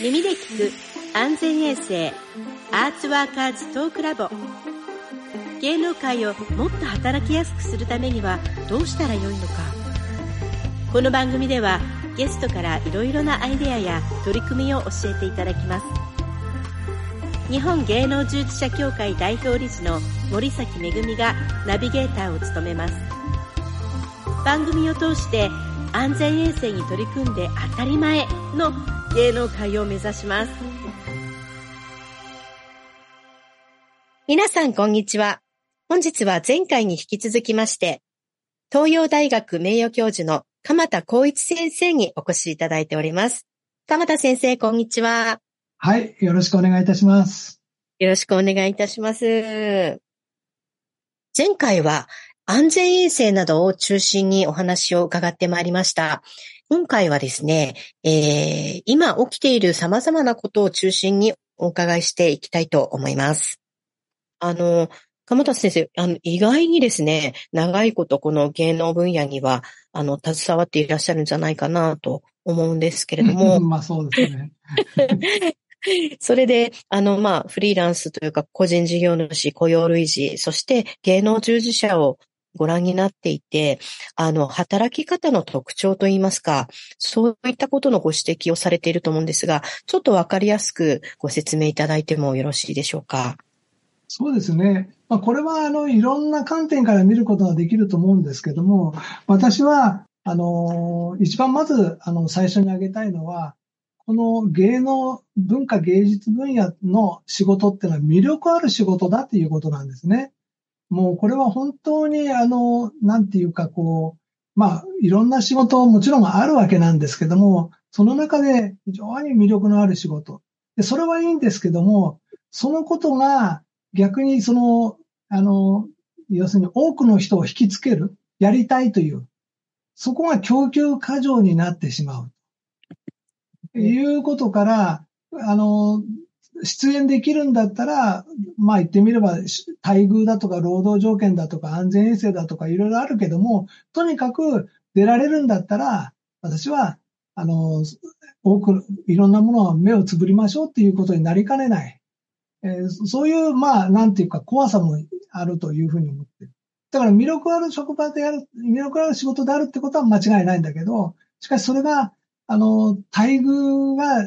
耳で聞く安全衛生アーツワーカーズトークラボ。芸能界をもっと働きやすくするためにはどうしたらよいのか。この番組ではゲストからいろいろなアイデアや取り組みを教えていただきます。日本芸能従事者協会代表理事の森崎めぐみがナビゲーターを務めます。番組を通して安全衛生に取り組んで当たり前の芸能界を目指します皆さんこんにちは本日は前回に引き続きまして東洋大学名誉教授の鎌田光一先生にお越しいただいております鎌田先生こんにちははい。よろしくお願いいたします。よろしくお願いいたします。前回は安全衛生などを中心にお話を伺ってまいりました。今回はですね、えー、今起きている様々なことを中心にお伺いしていきたいと思います。あの、鎌田先生、あの、意外にですね、長いことこの芸能分野には、あの、携わっていらっしゃるんじゃないかなと思うんですけれども。まあそうですね。それで、あの、まあ、フリーランスというか、個人事業主、雇用類似、そして芸能従事者をご覧になっていて、あの、働き方の特徴といいますか、そういったことのご指摘をされていると思うんですが、ちょっとわかりやすくご説明いただいてもよろしいでしょうか？そうですね。まあ、これは、あの、いろんな観点から見ることができると思うんですけども、私は、あの、一番まず、あの、最初に挙げたいのは、この芸能、文化芸術分野の仕事っていうのは魅力ある仕事だっていうことなんですね。もうこれは本当にあの、なんていうかこう、まあいろんな仕事もちろんあるわけなんですけども、その中で非常に魅力のある仕事。で、それはいいんですけども、そのことが逆にその、あの、要するに多くの人を引きつける、やりたいという、そこが供給過剰になってしまう。いうことから、あの、出演できるんだったら、まあ言ってみれば、待遇だとか労働条件だとか安全衛生だとかいろいろあるけども、とにかく出られるんだったら、私は、あの、多く、いろんなものは目をつぶりましょうっていうことになりかねない。えー、そういう、まあ、なんていうか怖さもあるというふうに思ってる。だから魅力ある職場でやる、魅力ある仕事であるってことは間違いないんだけど、しかしそれがあの、待遇が、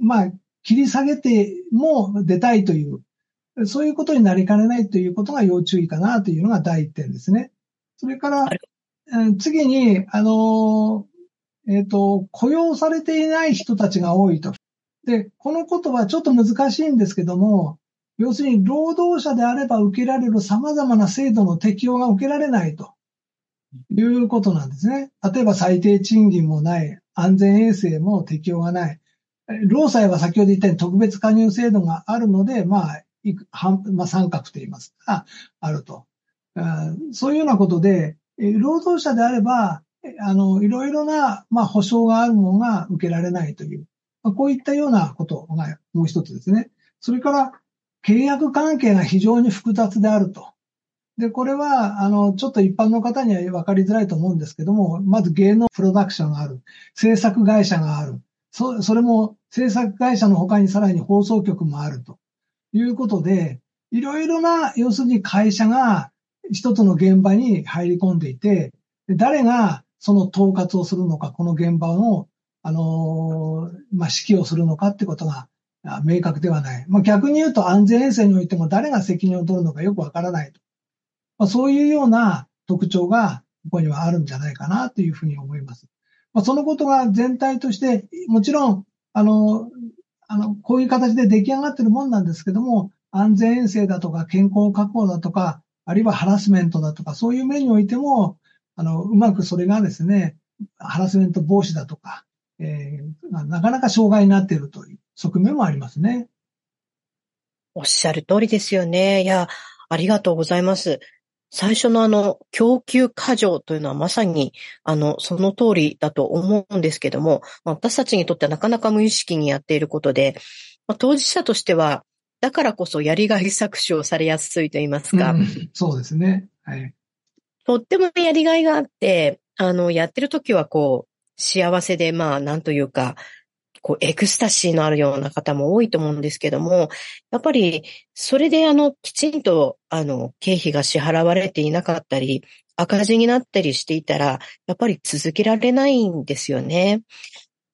まあ、切り下げても出たいという、そういうことになりかねないということが要注意かなというのが第一点ですね。それから、次に、あの、えっ、ー、と、雇用されていない人たちが多いと。で、このことはちょっと難しいんですけども、要するに労働者であれば受けられる様々な制度の適用が受けられないということなんですね。例えば最低賃金もない、安全衛生も適用がない。労災は先ほど言ったように特別加入制度があるので、まあ、まあ、三角と言いますか、あると。そういうようなことで、労働者であれば、あの、いろいろな、まあ、保障があるものが受けられないという、まあ、こういったようなことがもう一つですね。それから、契約関係が非常に複雑であると。で、これは、あの、ちょっと一般の方には分かりづらいと思うんですけども、まず芸能プロダクションがある。制作会社がある。そ、それも制作会社の他にさらに放送局もあるということで、いろいろな、要するに会社が一つの現場に入り込んでいて、誰がその統括をするのか、この現場の、あのまあ、指揮をするのかってことが明確ではない。まあ、逆に言うと安全衛生においても誰が責任を取るのかよくわからないと。まあ、そういうような特徴がここにはあるんじゃないかなというふうに思います。まあ、そのことが全体として、もちろん、あの、あの、こういう形で出来上がってるもんなんですけども、安全衛生だとか健康確保だとか、あるいはハラスメントだとか、そういう面においても、あの、うまくそれがですね、ハラスメント防止だとか、えー、なかなか障害になっているという側面もありますね。おっしゃる通りですよね。いや、ありがとうございます。最初のあの、供給過剰というのはまさに、あの、その通りだと思うんですけども、私たちにとってはなかなか無意識にやっていることで、まあ、当事者としては、だからこそやりがい搾取をされやすいと言いますか。うん、そうですね。はい。とってもやりがいがあって、あの、やってる時はこう、幸せで、まあ、なんというか、こう、エクスタシーのあるような方も多いと思うんですけども、やっぱり、それであの、きちんと、あの、経費が支払われていなかったり、赤字になったりしていたら、やっぱり続けられないんですよね。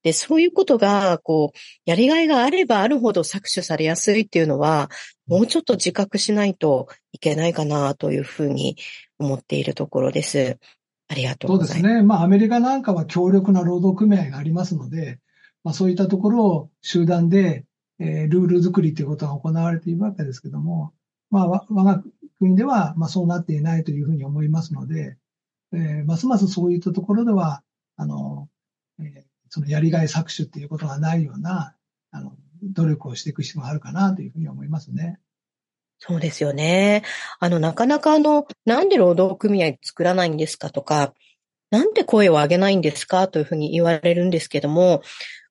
で、そういうことが、こう、やりがいがあればあるほど搾取されやすいっていうのは、もうちょっと自覚しないといけないかなというふうに思っているところです。ありがとうございます。そうですね。まあ、アメリカなんかは強力な労働組合がありますので、まあ、そういったところを集団で、えー、ルール作りということが行われているわけですけども、まあ、我が国では、まあ、そうなっていないというふうに思いますので、えー、ますますそういったところでは、あの、えー、そのやりがい搾取っていうことがないような、あの、努力をしていく必要があるかなというふうに思いますね。そうですよね。あの、なかなかあの、なんで労働組合作らないんですかとか、なんで声を上げないんですかというふうに言われるんですけども、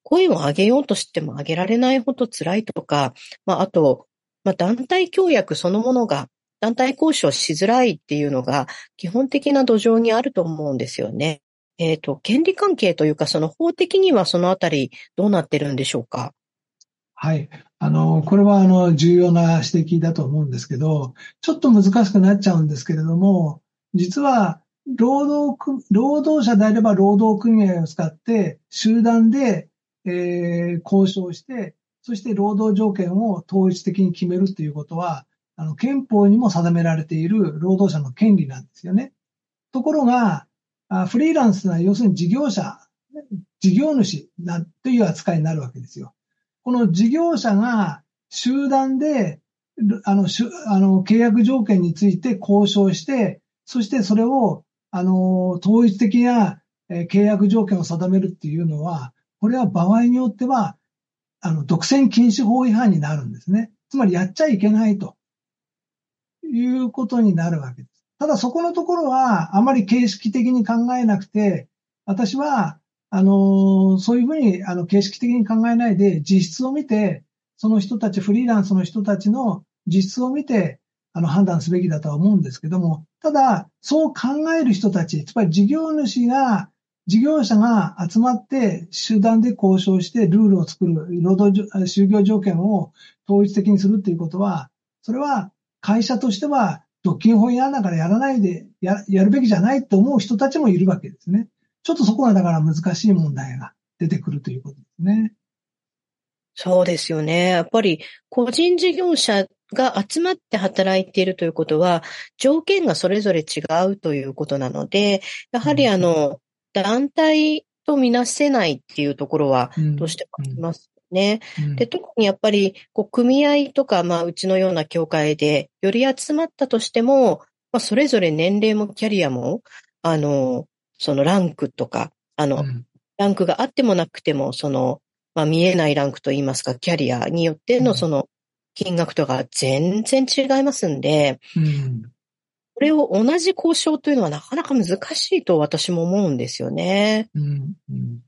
声を上げようとしても上げられないほど辛いとか、まあ、あと、まあ、団体協約そのものが、団体交渉しづらいっていうのが基本的な土壌にあると思うんですよね。えっ、ー、と、権利関係というか、その法的にはそのあたりどうなってるんでしょうか？はい。あの、これはあの、重要な指摘だと思うんですけど、ちょっと難しくなっちゃうんですけれども、実は、労働、労働者であれば労働組合を使って、集団で、えー、交渉して、そして労働条件を統一的に決めるということは、あの、憲法にも定められている労働者の権利なんですよね。ところが、フリーランスは要するに事業者、事業主なという扱いになるわけですよ。この事業者が集団で、あの、あの契約条件について交渉して、そしてそれを、あの、統一的な契約条件を定めるっていうのは、これは場合によっては、あの、独占禁止法違反になるんですね。つまりやっちゃいけないということになるわけです。ただそこのところはあまり形式的に考えなくて、私は、あの、そういうふうに、あの、形式的に考えないで、実質を見て、その人たち、フリーランスの人たちの実質を見て、あの、判断すべきだとは思うんですけども、ただ、そう考える人たち、つまり事業主が、事業者が集まって集団で交渉してルールを作る、労働、就業条件を統一的にするっていうことは、それは会社としては独禁法違反だからやらないでや、やるべきじゃないと思う人たちもいるわけですね。ちょっとそこがだから難しい問題が出てくるということですね。そうですよね。やっぱり個人事業者が集まって働いているということは、条件がそれぞれ違うということなので、やはりあの、団体とみなせないっていうところは、どうしてもありますね。うん、で、特にやっぱり、こう、組合とか、まあ、うちのような協会で、より集まったとしても、まあ、それぞれ年齢もキャリアも、あの、そのランクとか、あの、うん、ランクがあってもなくても、その、まあ、見えないランクといいますか、キャリアによってのその、金額とか全然違いますんで、うん、これを同じ交渉というのはなかなか難しいと私も思うんですよね。うんうん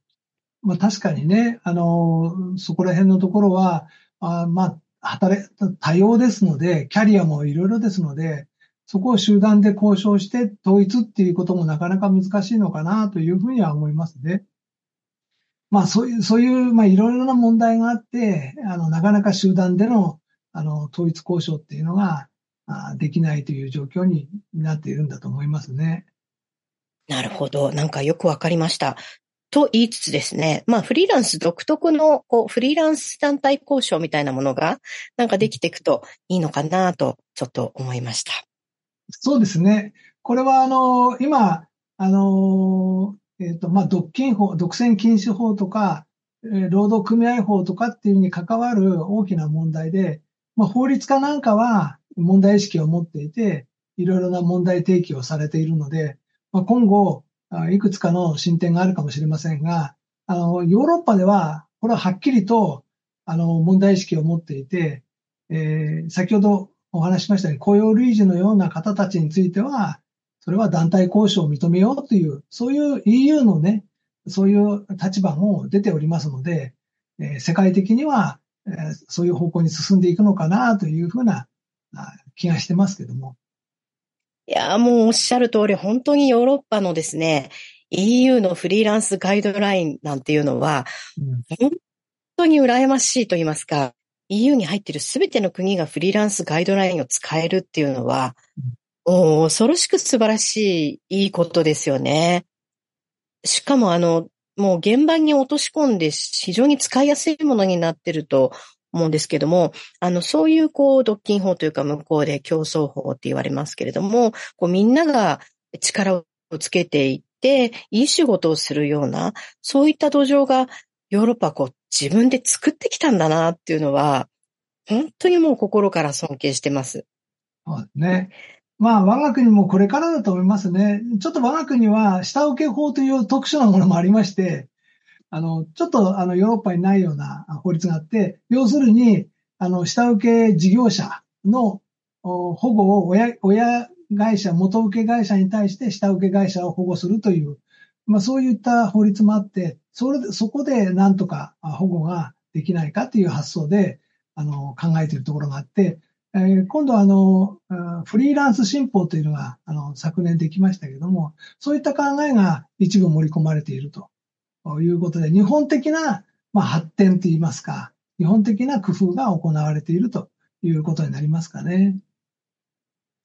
まあ確かにね、あの、そこら辺のところは、あまあ、働多様ですので、キャリアもいろいろですので、そこを集団で交渉して統一っていうこともなかなか難しいのかなというふうには思いますね。まあそういう、そういう、まあいろいろな問題があって、あの、なかなか集団での、あの、統一交渉っていうのが、できないという状況になっているんだと思いますね。なるほど。なんかよくわかりました。と言いつつですね、まあフリーランス独特のこうフリーランス団体交渉みたいなものがなんかできていくといいのかなとちょっと思いました。そうですね。これはあの、今、あの、えっ、ー、と、まあ、独禁法、独占禁止法とか、えー、労働組合法とかっていうに関わる大きな問題で、まあ、法律家なんかは問題意識を持っていて、いろいろな問題提起をされているので、まあ、今後、いくつかの進展があるかもしれませんが、あの、ヨーロッパでは、これははっきりと、あの、問題意識を持っていて、えー、先ほどお話しましたように、雇用類似のような方たちについては、それは団体交渉を認めようという、そういう EU のね、そういう立場も出ておりますので、えー、世界的には、えー、そういう方向に進んでいくのかなというふうな気がしてますけども。いや、もうおっしゃる通り、本当にヨーロッパのですね、EU のフリーランスガイドラインなんていうのは、うん、本当に羨ましいと言いますか、EU に入っているすべての国がフリーランスガイドラインを使えるっていうのは、うん、恐ろしく素晴らしい、いいことですよね。しかもあの、もう現場に落とし込んで非常に使いやすいものになってると思うんですけども、あの、そういうこう、独禁法というか向こうで競争法って言われますけれども、こうみんなが力をつけていって、いい仕事をするような、そういった土壌がヨーロッパこう自分で作ってきたんだなっていうのは、本当にもう心から尊敬してます。そうですね。まあ、我が国もこれからだと思いますね。ちょっと我が国は下請け法という特殊なものもありまして、あの、ちょっとあのヨーロッパにないような法律があって、要するに、あの、下請け事業者の保護を親、親会社、元請け会社に対して下請け会社を保護するという、まあそういった法律もあって、それで、そこでなんとか保護ができないかという発想で、あの、考えているところがあって、えー、今度はあの、フリーランス新法というのが、あの、昨年できましたけども、そういった考えが一部盛り込まれていると。いうことで、日本的な、まあ、発展といいますか、日本的な工夫が行われているということになりますかね。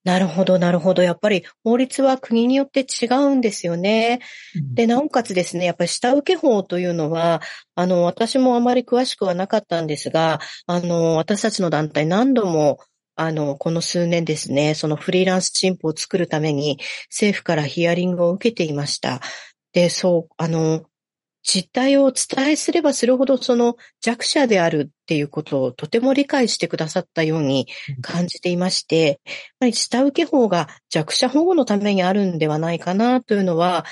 なるほど、なるほど。やっぱり法律は国によって違うんですよね。で、なおかつですね、やっぱり下請け法というのは、あの、私もあまり詳しくはなかったんですが、あの、私たちの団体何度もあの、この数年ですね、そのフリーランス新法を作るために政府からヒアリングを受けていました。で、そう、あの、実態をお伝えすればするほどその弱者であるっていうことをとても理解してくださったように感じていまして、やっぱり下請け法が弱者保護のためにあるんではないかなというのは、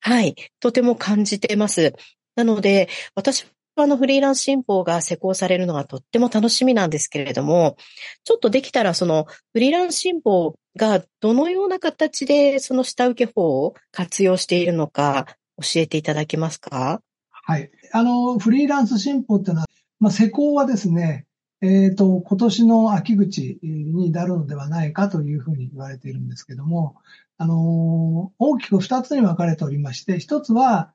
はい、とても感じています。なので、私はあのフリーランス新法が施行されるのがとっても楽しみなんですけれども、ちょっとできたらそのフリーランス新法がどのような形でその下請け法を活用しているのか、教えていただけますか？はい。あの、フリーランス新法っていうのは、まあ、施行はですね、えっ、ー、と、今年の秋口になるのではないかというふうに言われているんですけども、あの、大きく二つに分かれておりまして、一つは、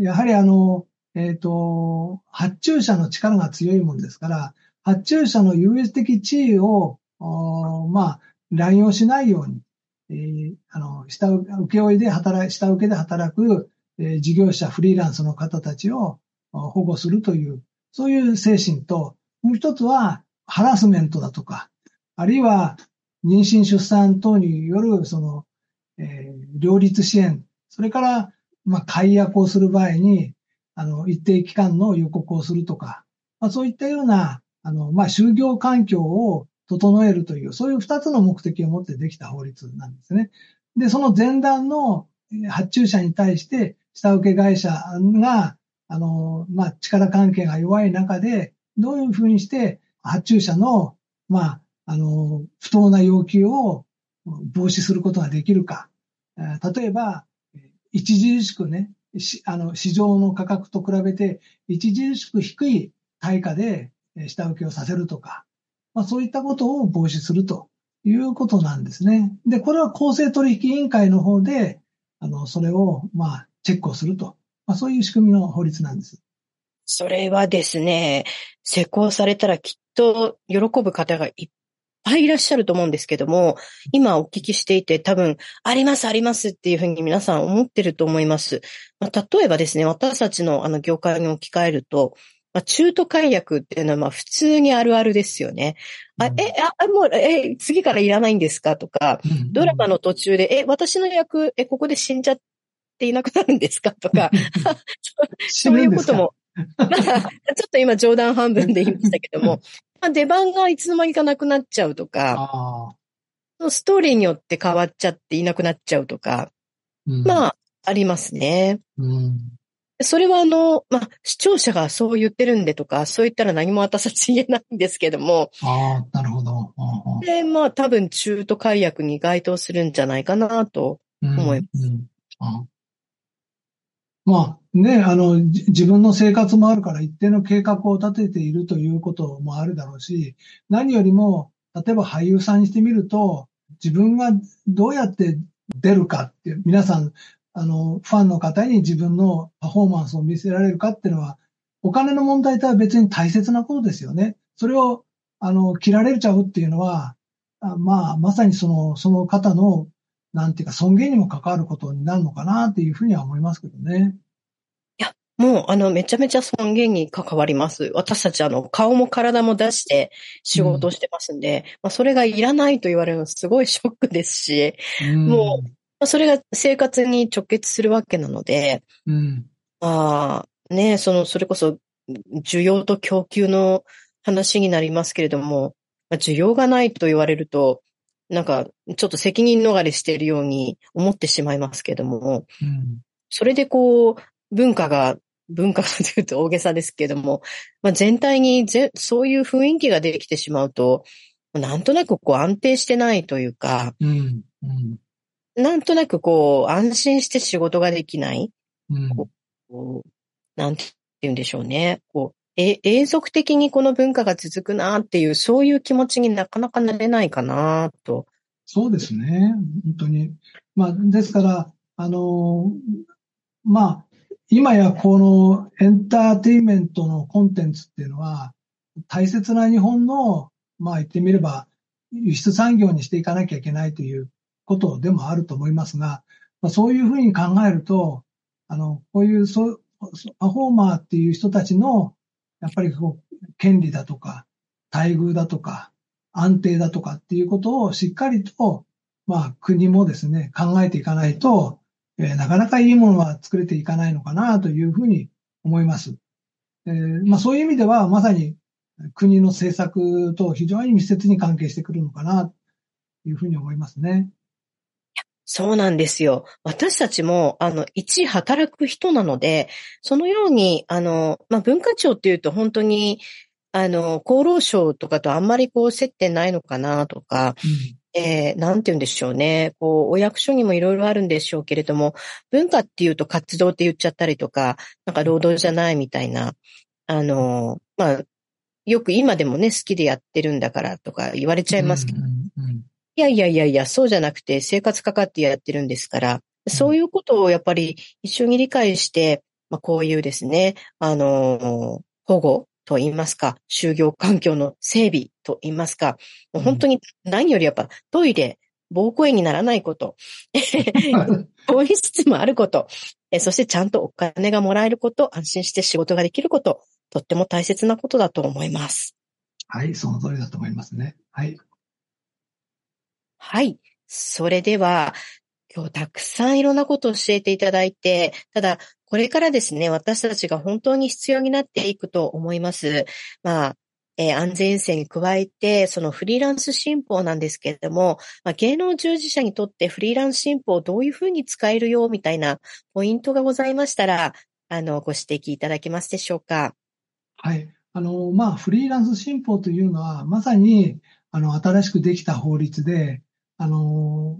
やはりあの、えっ、ー、と、発注者の力が強いもんですから、発注者の優越的地位を、まあ、乱用しないように、えー、あの、下請負で働下請けで働く、え、事業者、フリーランスの方たちを保護するという、そういう精神と、もう一つは、ハラスメントだとか、あるいは、妊娠出産等による、その、えー、両立支援、それから、まあ、解約をする場合に、あの、一定期間の予告をするとか、まあ、そういったような、あの、まあ、就業環境を整えるという、そういう二つの目的を持ってできた法律なんですね。で、その前段の発注者に対して、下請け会社が、あの、まあ、力関係が弱い中で、どういうふうにして発注者の、まあ、あの、不当な要求を防止することができるか。例えば、著しくね、あの、市場の価格と比べて、著しく低い対価で下請けをさせるとか、まあ、そういったことを防止するということなんですね。で、これは公正取引委員会の方で、あの、それを、まあ、チェックをすると。まあ、そういう仕組みの法律なんです。それはですね、施行されたらきっと喜ぶ方がいっぱいいらっしゃると思うんですけども、今お聞きしていて多分、あります、ありますっていうふうに皆さん思ってると思います。まあ、例えばですね、私たちのあの業界に置き換えると、まあ、中途解約っていうのはまあ普通にあるあるですよね。あ、え、あ、もう、え、次からいらないんですか？とか、ドラマの途中で、え、私の役、え、ここで死んじゃっていなくなるんですか？とか、そういうことも、まあ、ちょっと今冗談半分で言いましたけども、まあ、出番がいつの間にかなくなっちゃうとか、ストーリーによって変わっちゃっていなくなっちゃうとか、うん、まあ、ありますね。うんそれはあの、まあ、視聴者がそう言ってるんでとか、そう言ったら何も私たち言えないんですけども。ああ、なるほど。で、まあ、多分中途解約に該当するんじゃないかなと思います。うんうんあまあね、あの、自分の生活もあるから一定の計画を立てているということもあるだろうし、何よりも、例えば俳優さんにしてみると、自分がどうやって出るかって、皆さんあの、ファンの方に自分のパフォーマンスを見せられるかっていうのは、お金の問題とは別に大切なことですよね。それを、あの、切られちゃうっていうのは、あまあ、まさにその、その方の、なんていうか、尊厳にも関わることになるのかなっていうふうには思いますけどね。いや、もう、あの、めちゃめちゃ尊厳に関わります。私たち、あの、顔も体も出して仕事をしてますんで、うん、まあ、それがいらないと言われるのすごいショックですし、うん、もう、それが生活に直結するわけなので、うん、ああ、ね、その、それこそ、需要と供給の話になりますけれども、需要がないと言われると、なんか、ちょっと責任逃れしているように思ってしまいますけども、うん、それでこう、文化が、文化がというと大げさですけども、まあ、全体にぜそういう雰囲気ができてしまうと、なんとなくこう安定してないというか、うん。うん、なんとなくこう安心して仕事ができない、うん、こうなんて言うんでしょうね。こうえ、永続的にこの文化が続くなっていう、そういう気持ちになかなかなれないかなと。そうですね。本当に。まあ、ですから、あの、まあ、今やこのエンターテインメントのコンテンツっていうのは、大切な日本の、まあ言ってみれば、輸出産業にしていかなきゃいけないということでもあると思いますが、まあ、そういうふうに考えると、あの、こういうそパフォーマーっていう人たちのやっぱりこう、権利だとか、待遇だとか、安定だとかっていうことをしっかりと、まあ国もですね、考えていかないと、えー、なかなかいいものは作れていかないのかなというふうに思います。えー、まあそういう意味ではまさに国の政策と非常に密接に関係してくるのかなというふうに思いますね。そうなんですよ。私たちも、あの、一働く人なので、そのように、あの、まあ、文化庁っていうと本当に、あの、厚労省とかとあんまりこう接点ないのかなとか、うん、えー、なんて言うんでしょうね。こう、お役所にもいろいろあるんでしょうけれども、文化っていうと活動って言っちゃったりとか、なんか労働じゃないみたいな、あの、まあ、よく今でもね、好きでやってるんだからとか言われちゃいますけど、うんうんうんいやいやいやいや、そうじゃなくて生活かかってやってるんですから、そういうことをやっぱり一緒に理解して、まあ、こういうですね、あの、保護と言いますか、就業環境の整備と言いますか、もう本当に何よりやっぱトイレ、膀胱炎にならないこと、更衣室もあること、そしてちゃんとお金がもらえること、安心して仕事ができること、とっても大切なことだと思います。はい、その通りだと思いますね。はい。はい。それでは、今日たくさんいろんなことを教えていただいて、ただ、これからですね、私たちが本当に必要になっていくと思います。まあ、えー、安全衛生に加えて、そのフリーランス新法なんですけれども、まあ、芸能従事者にとってフリーランス新法をどういうふうに使えるよ、みたいなポイントがございましたら、あの、ご指摘いただけますでしょうか？はい。あの、まあ、フリーランス新法というのは、まさに、あの、新しくできた法律で、あの、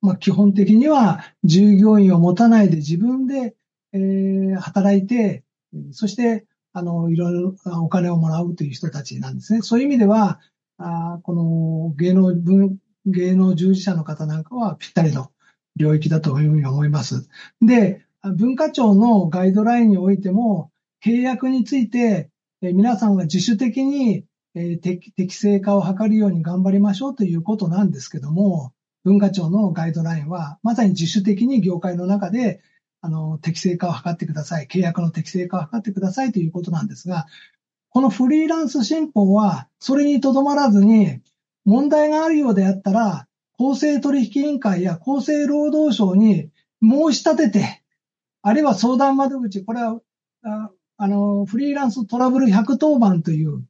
まあ、基本的には従業員を持たないで自分で、えー、働いて、そして、あの、いろいろお金をもらうという人たちなんですね。そういう意味では、あこの芸能文、芸能従事者の方なんかはぴったりの領域だというふうに思います。で、文化庁のガイドラインにおいても、契約について、皆さんが自主的にえ、適適正化を図るように頑張りましょうということなんですけども、文化庁のガイドラインは、まさに自主的に業界の中で、あの、適正化を図ってください。契約の適正化を図ってくださいということなんですが、このフリーランス新法は、それにとどまらずに、問題があるようであったら、公正取引委員会や厚生労働省に申し立てて、あるいは相談窓口、これは、ああの、フリーランストラブル110番という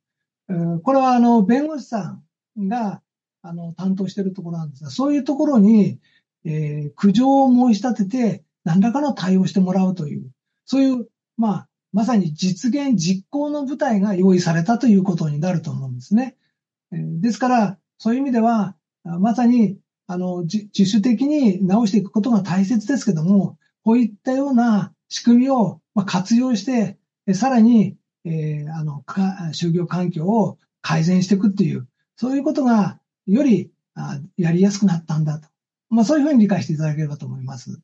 これはあの、弁護士さんが、あの、担当しているところなんですが、そういうところに、えー、苦情を申し立てて、何らかの対応してもらうという、そういう、まあ、まさに実現、実行の舞台が用意されたということになると思うんですね。えー、ですから、そういう意味では、まさに、あの、自主的に直していくことが大切ですけども、こういったような仕組みを活用して、さらにえー、あの、就業環境を改善していくっていう、そういうことがよりあやりやすくなったんだと。まあそういうふうに理解していただければと思います。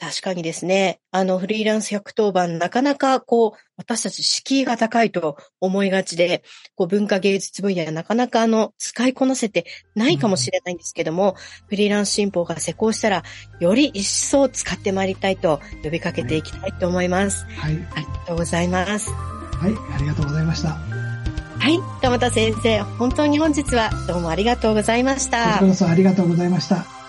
確かにですね、あの、フリーランス110番、なかなかこう、私たち敷居が高いと思いがちで、こう、文化芸術分野なかなかあの、使いこなせてないかもしれないんですけども、うん、フリーランス新法が施行したら、より一層使ってまいりたいと呼びかけていきたいと思います。はい。ありがとうございます。はい、ありがとうございました。はい、玉田先生、本当に本日はどうもありがとうございました。こちらこそありがとうございました。